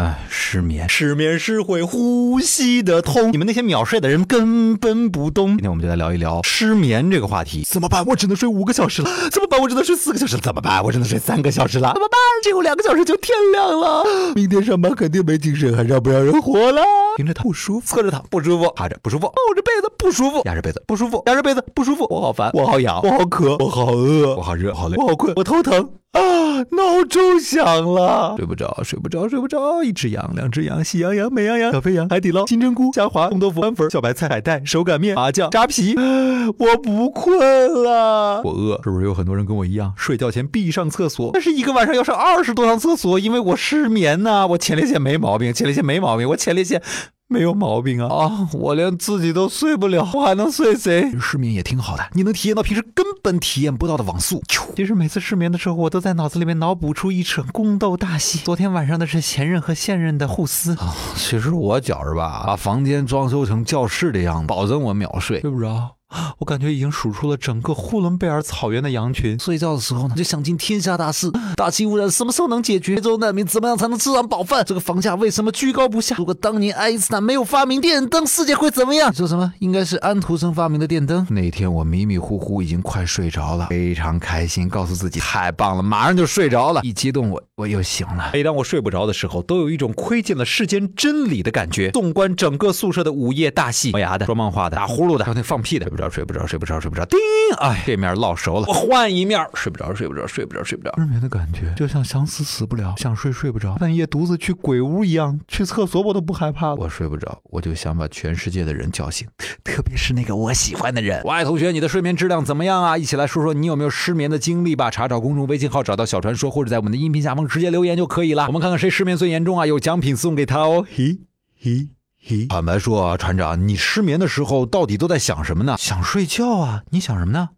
哎，失眠，失眠是会呼吸的痛。你们那些秒睡的人根本不懂。今天我们就来聊一聊失眠这个话题。怎么办？我只能睡五个小时了。怎么办？我只能睡四个小时了。怎么办？我只能睡三个小时了。怎么办？只有两个小时就天亮了。明天上班肯定没精神，还让不让人活了？盯着他不舒服，侧着躺不舒服，趴着不舒服，抱着被子不舒服，压着被子不舒服，压着被子不舒服。我好烦，我好痒，我好渴，我好饿，我好热，好累，我好困，我头疼。啊！闹钟响了，睡不着，睡不着，睡不着。一只羊，两只羊，喜羊羊，美羊羊，小肥羊，海底捞，金针菇，虾滑，红豆腐，干粉，小白菜，海带，手擀面，麻酱，扎皮。我不困了，我饿。是不是有很多人跟我一样，睡觉前必上厕所？但是一个晚上要上二十多趟厕所，因为我失眠呐。我前列腺没毛病，前列腺没毛病，我前列腺。没有毛病啊啊！我连自己都睡不了，我还能睡谁？失眠也挺好的，你能体验到平时根本体验不到的网速。其实每次失眠的时候，我都在脑子里面脑补出一场宫斗大戏。昨天晚上的是前任和现任的互撕啊。其实我觉着吧，把房间装修成教室的样子，保证我秒睡，睡不着。我感觉已经数出了整个呼伦贝尔草原的羊群。睡觉的时候呢，就想尽天下大事：大气污染什么时候能解决？非洲难民怎么样才能吃上饱饭？这个房价为什么居高不下？如果当年爱因斯坦没有发明电灯，世界会怎么样？说什么？应该是安徒生发明的电灯。那天我迷迷糊糊，已经快睡着了，非常开心，告诉自己太棒了，马上就睡着了。一激动，我我又醒了。每当我睡不着的时候，都有一种窥见了世间真理的感觉。纵观整个宿舍的午夜大戏，磨牙的、说梦话的、打呼噜的，还有那放屁的。睡不着睡不着，睡不着，睡不着。叮！哎，这面烙熟了，我换一面。睡不着，睡不着，睡不着，睡不着。失眠的感觉就像想死死不了，想睡睡不着，半夜独自去鬼屋一样。去厕所我都不害怕。我睡不着，我就想把全世界的人叫醒，特别是那个我喜欢的人。我爱同学，你的睡眠质量怎么样啊？一起来说说你有没有失眠的经历吧。查找公众微信号，找到小传说，或者在我们的音频下方直接留言就可以了。我们看看谁失眠最严重啊？有奖品送给他哦。嘿，嘿。坦白说啊，船长，你失眠的时候到底都在想什么呢？想睡觉啊？你想什么呢？